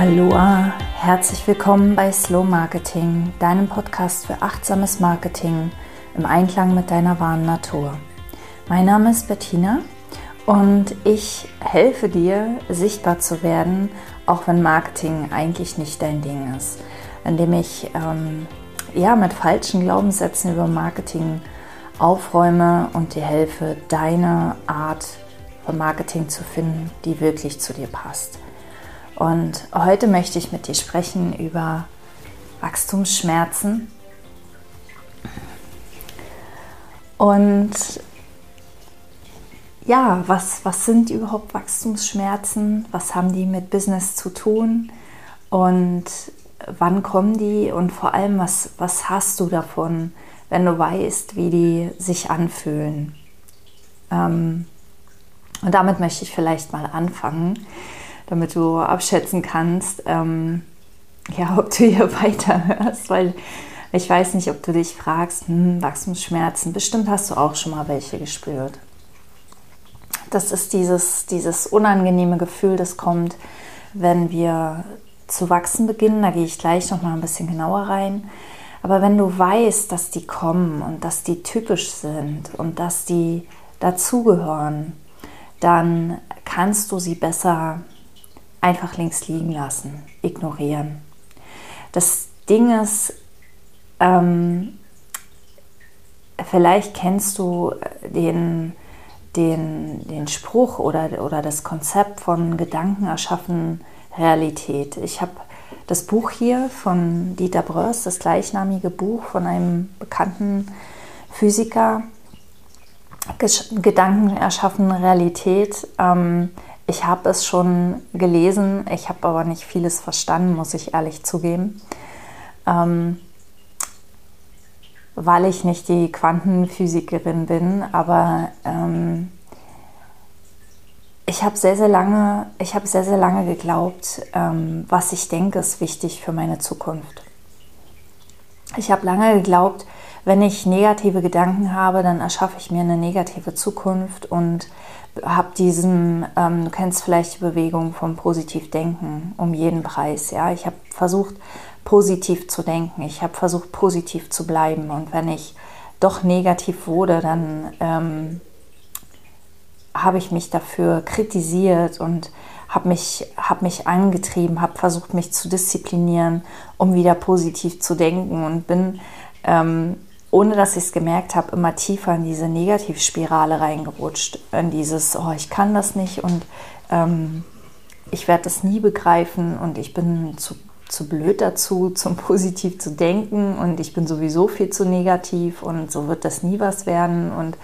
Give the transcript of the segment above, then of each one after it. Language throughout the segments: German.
Aloha, herzlich willkommen bei Slow Marketing, deinem Podcast für achtsames Marketing im Einklang mit deiner wahren Natur. Mein Name ist Bettina und ich helfe dir, sichtbar zu werden, auch wenn Marketing eigentlich nicht dein Ding ist, indem ich ähm, ja mit falschen Glaubenssätzen über Marketing aufräume und dir helfe, deine Art von Marketing zu finden, die wirklich zu dir passt. Und heute möchte ich mit dir sprechen über Wachstumsschmerzen. Und ja, was, was sind überhaupt Wachstumsschmerzen? Was haben die mit Business zu tun? Und wann kommen die? Und vor allem, was, was hast du davon, wenn du weißt, wie die sich anfühlen? Ähm, und damit möchte ich vielleicht mal anfangen damit du abschätzen kannst, ähm, ja, ob du hier weiterhörst, weil ich weiß nicht, ob du dich fragst, hm, Wachstumsschmerzen, bestimmt hast du auch schon mal welche gespürt. Das ist dieses, dieses unangenehme Gefühl, das kommt, wenn wir zu wachsen beginnen. Da gehe ich gleich noch mal ein bisschen genauer rein. Aber wenn du weißt, dass die kommen und dass die typisch sind und dass die dazugehören, dann kannst du sie besser einfach links liegen lassen, ignorieren. Das Ding ist, ähm, vielleicht kennst du den, den, den Spruch oder, oder das Konzept von Gedanken erschaffen Realität. Ich habe das Buch hier von Dieter Bröss, das gleichnamige Buch von einem bekannten Physiker, Gedanken erschaffen Realität. Ähm, ich habe es schon gelesen, ich habe aber nicht vieles verstanden, muss ich ehrlich zugeben, ähm, weil ich nicht die Quantenphysikerin bin, aber ähm, ich habe sehr, sehr lange, ich habe sehr, sehr lange geglaubt, ähm, was ich denke, ist wichtig für meine Zukunft. Ich habe lange geglaubt, wenn ich negative Gedanken habe, dann erschaffe ich mir eine negative Zukunft und habe diesen, ähm, du kennst vielleicht die Bewegung vom Positivdenken um jeden Preis. Ja, ich habe versucht, positiv zu denken. Ich habe versucht, positiv zu bleiben. Und wenn ich doch negativ wurde, dann ähm, habe ich mich dafür kritisiert und habe mich, hab mich angetrieben, habe versucht, mich zu disziplinieren, um wieder positiv zu denken und bin ähm, ohne dass ich es gemerkt habe, immer tiefer in diese Negativspirale reingerutscht. In dieses, oh, ich kann das nicht und ähm, ich werde das nie begreifen und ich bin zu, zu blöd dazu, zum positiv zu denken und ich bin sowieso viel zu negativ und so wird das nie was werden. Und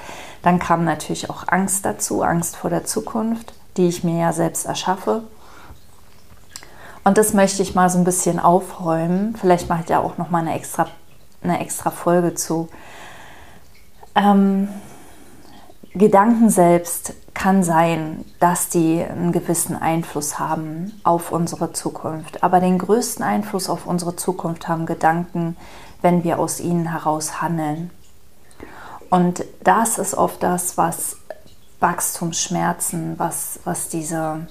dann kam natürlich auch Angst dazu, Angst vor der Zukunft, die ich mir ja selbst erschaffe. Und das möchte ich mal so ein bisschen aufräumen. Vielleicht mache ich ja auch noch mal eine extra eine extra Folge zu. Ähm, Gedanken selbst kann sein, dass die einen gewissen Einfluss haben auf unsere Zukunft. Aber den größten Einfluss auf unsere Zukunft haben Gedanken, wenn wir aus ihnen heraus handeln. Und das ist oft das, was Wachstumsschmerzen, was, was diese,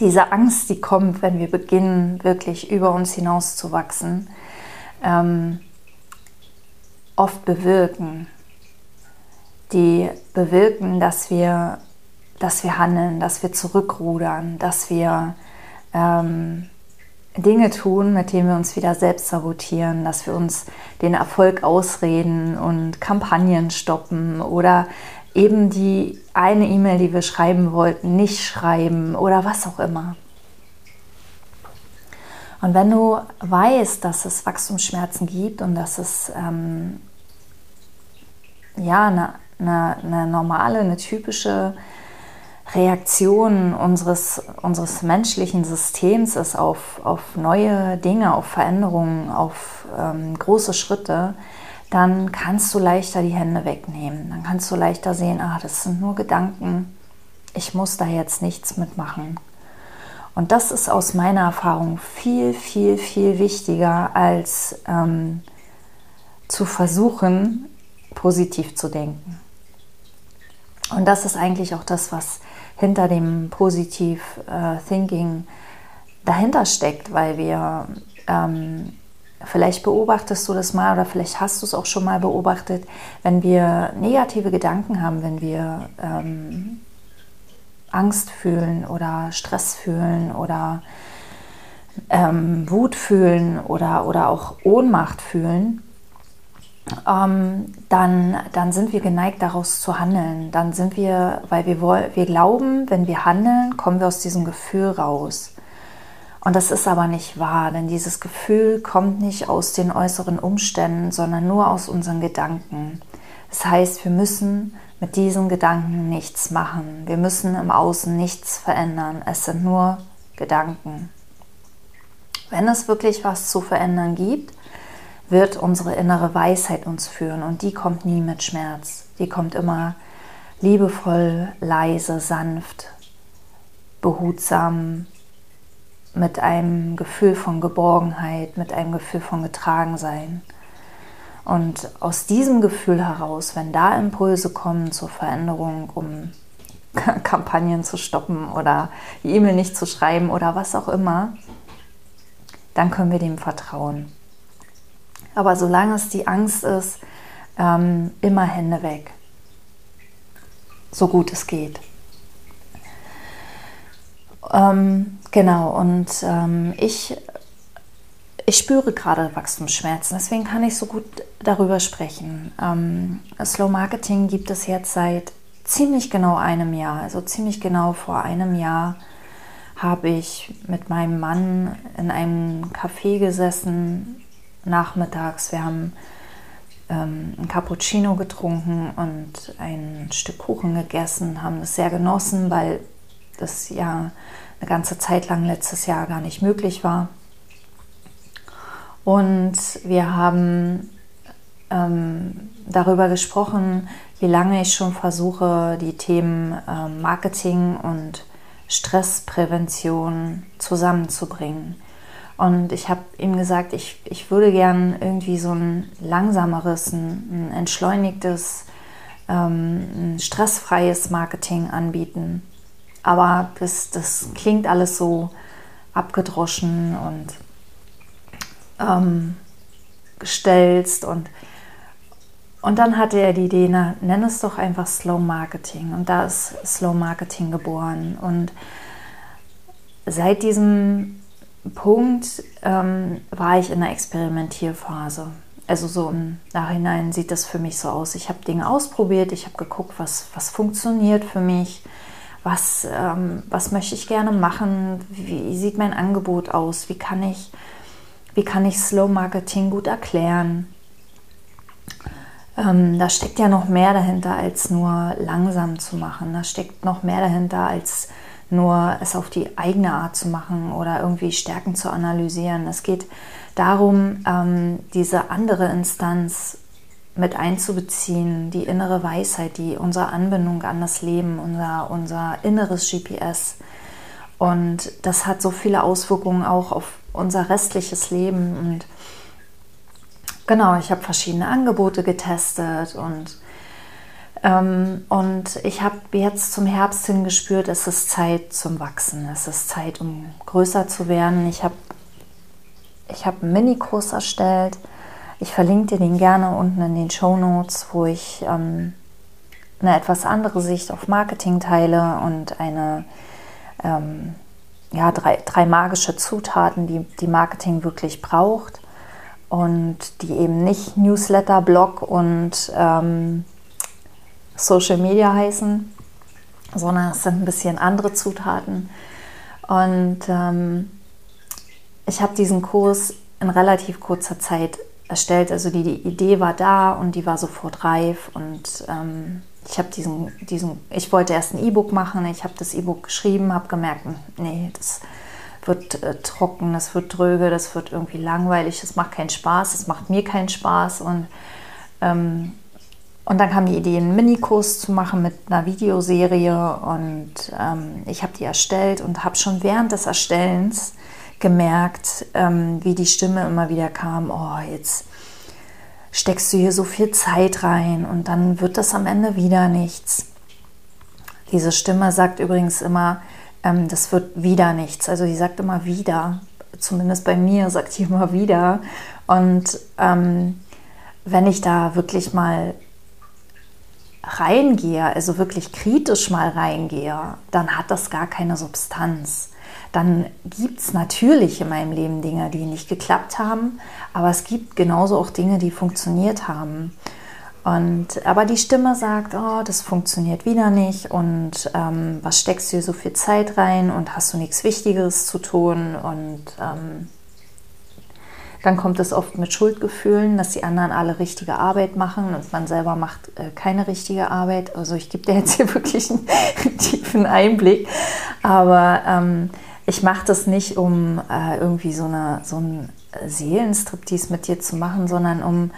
diese Angst, die kommt, wenn wir beginnen, wirklich über uns hinaus zu wachsen, ähm, oft bewirken. Die bewirken, dass wir, dass wir handeln, dass wir zurückrudern, dass wir ähm, Dinge tun, mit denen wir uns wieder selbst sabotieren, dass wir uns den Erfolg ausreden und Kampagnen stoppen oder eben die eine E-Mail, die wir schreiben wollten, nicht schreiben oder was auch immer. Und wenn du weißt, dass es Wachstumsschmerzen gibt und dass es ähm, ja eine, eine, eine, normale, eine typische Reaktion unseres, unseres menschlichen Systems ist auf, auf neue Dinge, auf Veränderungen, auf ähm, große Schritte, dann kannst du leichter die Hände wegnehmen. Dann kannst du leichter sehen, ah, das sind nur Gedanken, ich muss da jetzt nichts mitmachen. Und das ist aus meiner Erfahrung viel, viel, viel wichtiger als ähm, zu versuchen, positiv zu denken. Und das ist eigentlich auch das, was hinter dem Positiv äh, Thinking dahinter steckt, weil wir ähm, Vielleicht beobachtest du das mal oder vielleicht hast du es auch schon mal beobachtet, wenn wir negative Gedanken haben, wenn wir ähm, Angst fühlen oder Stress fühlen oder ähm, Wut fühlen oder, oder auch Ohnmacht fühlen, ähm, dann, dann sind wir geneigt, daraus zu handeln. Dann sind wir, weil wir, wir glauben, wenn wir handeln, kommen wir aus diesem Gefühl raus. Und das ist aber nicht wahr, denn dieses Gefühl kommt nicht aus den äußeren Umständen, sondern nur aus unseren Gedanken. Das heißt, wir müssen mit diesen Gedanken nichts machen. Wir müssen im Außen nichts verändern. Es sind nur Gedanken. Wenn es wirklich was zu verändern gibt, wird unsere innere Weisheit uns führen und die kommt nie mit Schmerz. Die kommt immer liebevoll, leise, sanft, behutsam, mit einem Gefühl von Geborgenheit, mit einem Gefühl von Getragensein. Und aus diesem Gefühl heraus, wenn da Impulse kommen zur Veränderung, um Kampagnen zu stoppen oder die E-Mail nicht zu schreiben oder was auch immer, dann können wir dem vertrauen. Aber solange es die Angst ist, ähm, immer Hände weg. So gut es geht. Ähm, genau, und ähm, ich, ich spüre gerade Wachstumsschmerzen, deswegen kann ich so gut darüber sprechen. Ähm, Slow Marketing gibt es jetzt seit ziemlich genau einem Jahr, also ziemlich genau vor einem Jahr habe ich mit meinem Mann in einem Café gesessen, nachmittags. Wir haben ähm, ein Cappuccino getrunken und ein Stück Kuchen gegessen, haben es sehr genossen, weil das ja eine ganze Zeit lang letztes Jahr gar nicht möglich war. Und wir haben ähm, darüber gesprochen, wie lange ich schon versuche, die Themen äh, Marketing und Stressprävention zusammenzubringen. Und ich habe ihm gesagt, ich, ich würde gern irgendwie so ein langsameres, ein, ein entschleunigtes, ähm, ein stressfreies Marketing anbieten. Aber das, das klingt alles so abgedroschen und ähm, gestelzt und und dann hatte er die Idee, na, nenn es doch einfach Slow Marketing. Und da ist Slow Marketing geboren. Und seit diesem Punkt ähm, war ich in einer Experimentierphase. Also so im Nachhinein sieht das für mich so aus. Ich habe Dinge ausprobiert, ich habe geguckt, was, was funktioniert für mich, was, ähm, was möchte ich gerne machen, wie sieht mein Angebot aus, wie kann ich, wie kann ich Slow Marketing gut erklären. Ähm, da steckt ja noch mehr dahinter, als nur langsam zu machen. Da steckt noch mehr dahinter, als nur es auf die eigene Art zu machen oder irgendwie Stärken zu analysieren. Es geht darum, ähm, diese andere Instanz mit einzubeziehen, die innere Weisheit, die unsere Anbindung an das Leben, unser, unser inneres GPS. Und das hat so viele Auswirkungen auch auf unser restliches Leben. Und genau, ich habe verschiedene Angebote getestet und, ähm, und ich habe jetzt zum Herbst hin gespürt, es ist Zeit zum Wachsen, es ist Zeit, um größer zu werden. Ich habe ich hab einen Minikurs erstellt ich verlinke dir den gerne unten in den Show Notes, wo ich ähm, eine etwas andere Sicht auf Marketing teile und eine ähm, ja, drei, drei magische Zutaten, die, die Marketing wirklich braucht und die eben nicht Newsletter, Blog und ähm, Social Media heißen, sondern es sind ein bisschen andere Zutaten. Und ähm, ich habe diesen Kurs in relativ kurzer Zeit erstellt. Also die, die Idee war da und die war sofort reif und ähm, ich habe diesen, diesen, ich wollte erst ein E-Book machen, ich habe das E-Book geschrieben, habe gemerkt, nee, das wird äh, trocken, das wird dröge, das wird irgendwie langweilig, das macht keinen Spaß, das macht mir keinen Spaß und ähm, und dann kam die Idee, einen Minikurs zu machen mit einer Videoserie und ähm, ich habe die erstellt und habe schon während des Erstellens gemerkt, ähm, wie die Stimme immer wieder kam, oh, jetzt steckst du hier so viel Zeit rein und dann wird das am Ende wieder nichts. Diese Stimme sagt übrigens immer, ähm, das wird wieder nichts. Also sie sagt immer wieder, zumindest bei mir sagt sie immer wieder. Und ähm, wenn ich da wirklich mal reingehe, also wirklich kritisch mal reingehe, dann hat das gar keine Substanz. Dann gibt es natürlich in meinem Leben Dinge, die nicht geklappt haben, aber es gibt genauso auch Dinge, die funktioniert haben. Und, aber die Stimme sagt, oh, das funktioniert wieder nicht und ähm, was steckst du hier so viel Zeit rein und hast du nichts Wichtigeres zu tun und ähm, dann kommt es oft mit Schuldgefühlen, dass die anderen alle richtige Arbeit machen und man selber macht äh, keine richtige Arbeit. Also ich gebe dir jetzt hier wirklich einen tiefen Einblick, aber ähm, ich mache das nicht, um äh, irgendwie so, eine, so einen Seelenstriptease mit dir zu machen, sondern um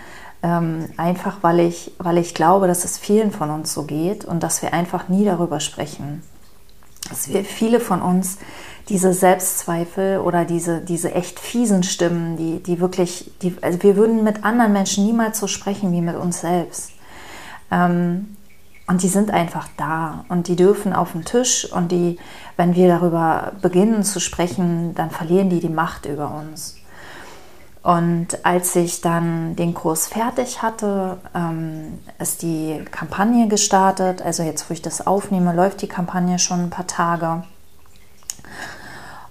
ähm, einfach, weil ich, weil ich glaube, dass es vielen von uns so geht und dass wir einfach nie darüber sprechen. Dass wir viele von uns diese Selbstzweifel oder diese, diese echt fiesen Stimmen, die, die wirklich, die, also wir würden mit anderen Menschen niemals so sprechen wie mit uns selbst. Ähm, und die sind einfach da und die dürfen auf den Tisch und die, wenn wir darüber beginnen zu sprechen, dann verlieren die die Macht über uns. Und als ich dann den Kurs fertig hatte, ähm, ist die Kampagne gestartet. Also jetzt, wo ich das aufnehme, läuft die Kampagne schon ein paar Tage.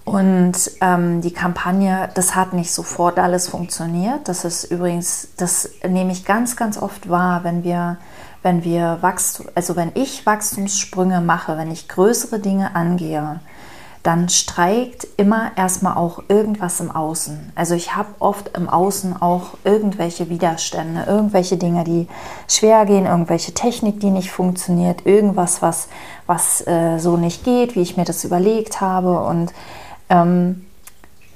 Und ähm, die Kampagne, das hat nicht sofort alles funktioniert. Das ist übrigens, das nehme ich ganz, ganz oft wahr, wenn wir, wenn wir Wachstum, also wenn ich Wachstumssprünge mache, wenn ich größere Dinge angehe, dann streikt immer erstmal auch irgendwas im Außen. Also ich habe oft im Außen auch irgendwelche Widerstände, irgendwelche Dinge, die schwer gehen, irgendwelche Technik, die nicht funktioniert, irgendwas, was, was äh, so nicht geht, wie ich mir das überlegt habe. Und ähm,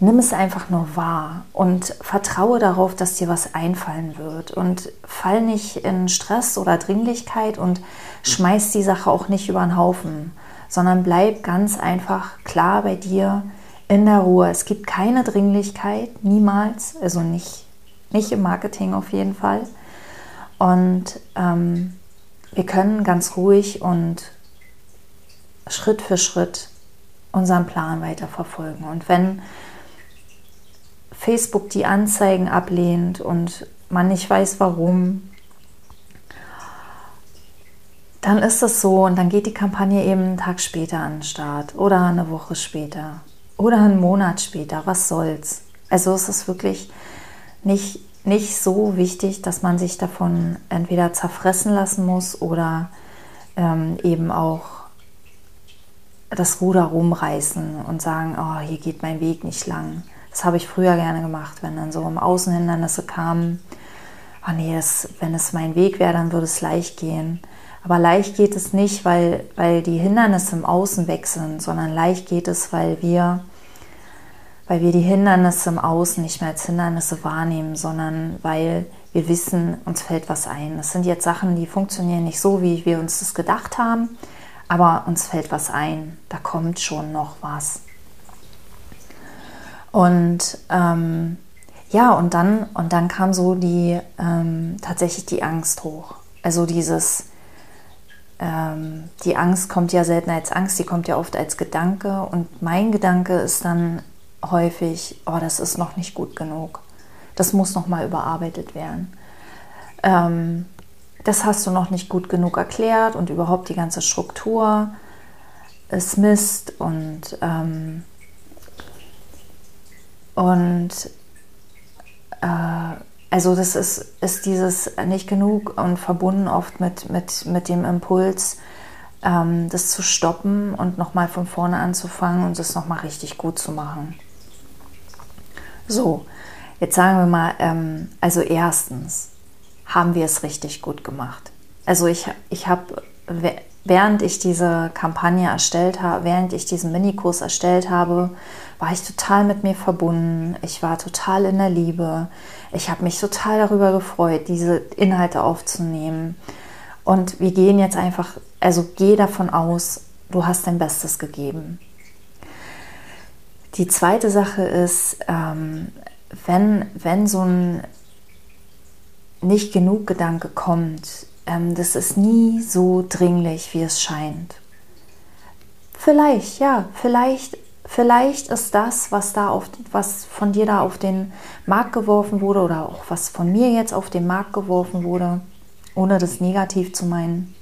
nimm es einfach nur wahr und vertraue darauf, dass dir was einfallen wird. Und fall nicht in Stress oder Dringlichkeit und schmeiß die Sache auch nicht über den Haufen sondern bleib ganz einfach klar bei dir in der Ruhe. Es gibt keine Dringlichkeit, niemals, also nicht, nicht im Marketing auf jeden Fall. Und ähm, wir können ganz ruhig und Schritt für Schritt unseren Plan weiterverfolgen. Und wenn Facebook die Anzeigen ablehnt und man nicht weiß warum, dann ist es so und dann geht die Kampagne eben einen Tag später an den Start oder eine Woche später oder einen Monat später. Was soll's? Also es ist wirklich nicht, nicht so wichtig, dass man sich davon entweder zerfressen lassen muss oder ähm, eben auch das Ruder rumreißen und sagen, oh, hier geht mein Weg nicht lang. Das habe ich früher gerne gemacht, wenn dann so im Außenhindernisse kamen. Oh nee, das, wenn es mein Weg wäre, dann würde es leicht gehen. Aber leicht geht es nicht, weil, weil die Hindernisse im Außen weg sind, sondern leicht geht es, weil wir, weil wir die Hindernisse im Außen nicht mehr als Hindernisse wahrnehmen, sondern weil wir wissen, uns fällt was ein. Das sind jetzt Sachen, die funktionieren nicht so, wie wir uns das gedacht haben, aber uns fällt was ein. Da kommt schon noch was. Und ähm, ja, und dann, und dann kam so die ähm, tatsächlich die Angst hoch. Also dieses, ähm, die Angst kommt ja selten als Angst, die kommt ja oft als Gedanke. Und mein Gedanke ist dann häufig, oh, das ist noch nicht gut genug. Das muss noch mal überarbeitet werden. Ähm, das hast du noch nicht gut genug erklärt und überhaupt die ganze Struktur ist Mist und ähm, und äh, also das ist, ist dieses nicht genug und verbunden oft mit, mit, mit dem Impuls, ähm, das zu stoppen und nochmal von vorne anzufangen und das nochmal richtig gut zu machen. So, jetzt sagen wir mal, ähm, also erstens haben wir es richtig gut gemacht. Also ich, ich habe, während ich diese Kampagne erstellt habe, während ich diesen Minikurs erstellt habe, war ich total mit mir verbunden. Ich war total in der Liebe. Ich habe mich total darüber gefreut, diese Inhalte aufzunehmen. Und wir gehen jetzt einfach, also geh davon aus, du hast dein Bestes gegeben. Die zweite Sache ist, ähm, wenn, wenn so ein nicht genug Gedanke kommt, das ist nie so dringlich, wie es scheint vielleicht, ja, vielleicht, vielleicht ist das, was da auf, was von dir da auf den Markt geworfen wurde oder auch was von mir jetzt auf den Markt geworfen wurde, ohne das negativ zu meinen.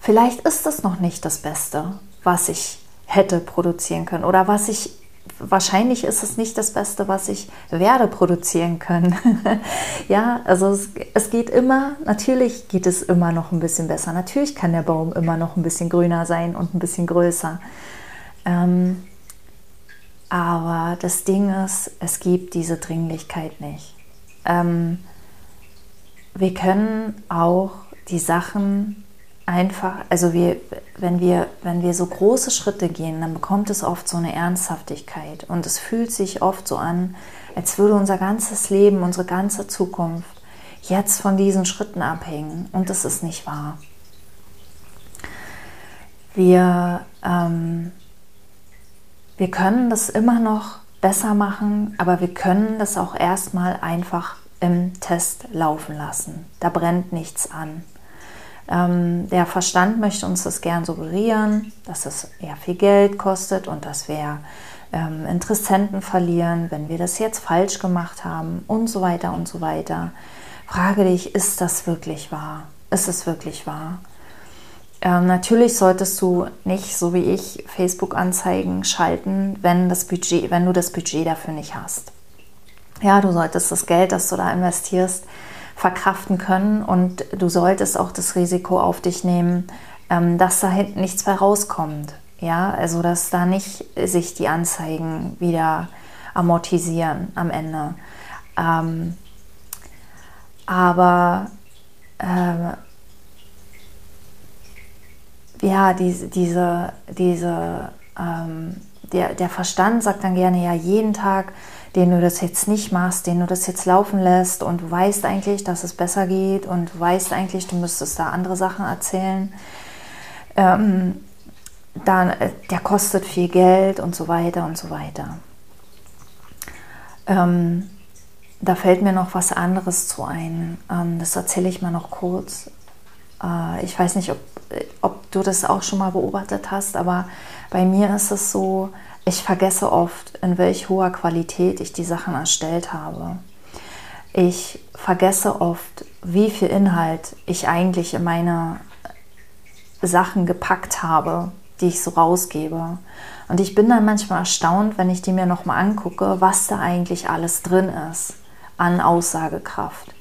Vielleicht ist das noch nicht das Beste, was ich hätte produzieren können oder was ich wahrscheinlich ist es nicht das Beste, was ich werde produzieren können. ja, also es, es, geht immer, natürlich geht es immer noch ein bisschen besser. Natürlich kann der Baum immer noch ein bisschen grüner sein und ein bisschen größer. Ähm, aber das Ding ist, es gibt diese Dringlichkeit nicht. Ähm, wir können auch die Sachen einfach, also wir, wenn wir, wenn wir so große Schritte gehen, dann bekommt es oft so eine Ernsthaftigkeit und es fühlt sich oft so an, als würde unser ganzes Leben, unsere ganze Zukunft jetzt von diesen Schritten abhängen und das ist nicht wahr. Wir, ähm, wir können das immer noch besser machen, aber wir können das auch erstmal einfach im Test laufen lassen. Da brennt nichts an. Ähm, der Verstand möchte uns das gern suggerieren, dass es eher viel Geld kostet und dass wir ähm, Interessenten verlieren, wenn wir das jetzt falsch gemacht haben und so weiter und so weiter. Frage dich, ist das wirklich wahr? Ist es wirklich wahr? Ähm, natürlich solltest du nicht, so wie ich, Facebook-Anzeigen schalten, wenn, das Budget, wenn du das Budget dafür nicht hast. Ja, du solltest das Geld, das du da investierst, verkraften können und du solltest auch das Risiko auf dich nehmen, ähm, dass da hinten nichts mehr rauskommt. Ja, also dass da nicht sich die Anzeigen wieder amortisieren am Ende. Ähm, aber äh, ja, diese, diese, diese ähm, der, der Verstand sagt dann gerne, ja, jeden Tag den du das jetzt nicht machst, den du das jetzt laufen lässt und du weißt eigentlich, dass es besser geht und du weißt eigentlich, du müsstest da andere Sachen erzählen, ähm, dann, äh, der kostet viel Geld und so weiter und so weiter. Ähm, da fällt mir noch was anderes zu ein. Ähm, das erzähle ich mal noch kurz. Äh, ich weiß nicht, ob, ob du das auch schon mal beobachtet hast, aber bei mir ist es so, ich vergesse oft, in welch hoher Qualität ich die Sachen erstellt habe. Ich vergesse oft, wie viel Inhalt ich eigentlich in meine Sachen gepackt habe, die ich so rausgebe. Und ich bin dann manchmal erstaunt, wenn ich die mir nochmal angucke, was da eigentlich alles drin ist an Aussagekraft.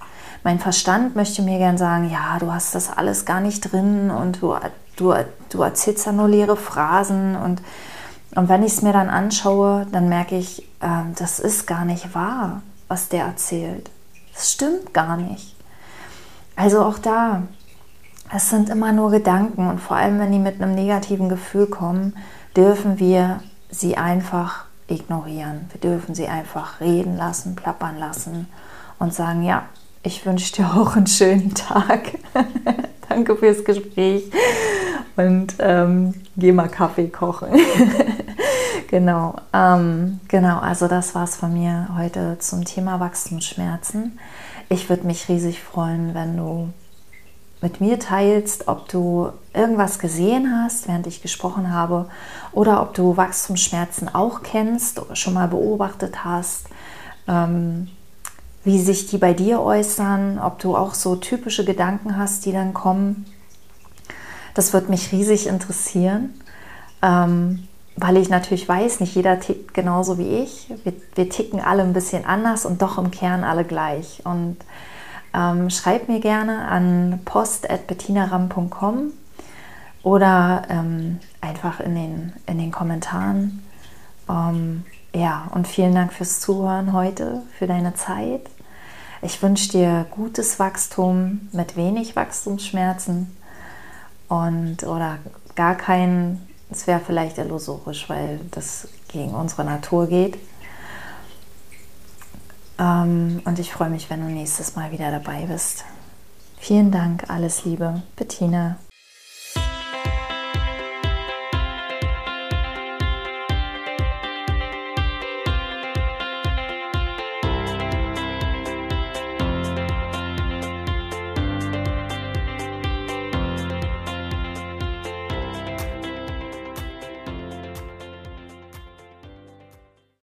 Mein Verstand möchte mir gern sagen, ja, du hast das alles gar nicht drin und du, du, du erzählst ja nur leere Phrasen und und wenn ich es mir dann anschaue, dann merke ich, äh, das ist gar nicht wahr, was der erzählt. Das stimmt gar nicht. Also auch da, es sind immer nur Gedanken und vor allem, wenn die mit einem negativen Gefühl kommen, dürfen wir sie einfach ignorieren. Wir dürfen sie einfach reden lassen, plappern lassen und sagen, ja, ich wünsche dir auch einen schönen Tag. Danke fürs Gespräch und ähm, geh mal Kaffee kochen. genau, ähm, genau, also das war es von mir heute zum Thema Wachstumsschmerzen. Ich würde mich riesig freuen, wenn du mit mir teilst, ob du irgendwas gesehen hast, während ich gesprochen habe, oder ob du Wachstumsschmerzen auch kennst schon mal beobachtet hast, ähm, wie sich die bei dir äußern, ob du auch so typische Gedanken hast, die dann kommen. Das wird mich riesig interessieren, ähm, weil ich natürlich weiß, nicht jeder tickt genauso wie ich. Wir, wir ticken alle ein bisschen anders und doch im Kern alle gleich. Und ähm, schreib mir gerne an post.bettinaram.com oder ähm, einfach in den, in den Kommentaren. Ähm, ja, und vielen Dank fürs Zuhören heute, für deine Zeit. Ich wünsche dir gutes Wachstum mit wenig Wachstumsschmerzen und oder gar keinen, es wäre vielleicht illusorisch, weil das gegen unsere Natur geht. Ähm, und ich freue mich, wenn du nächstes Mal wieder dabei bist. Vielen Dank, alles Liebe, Bettina.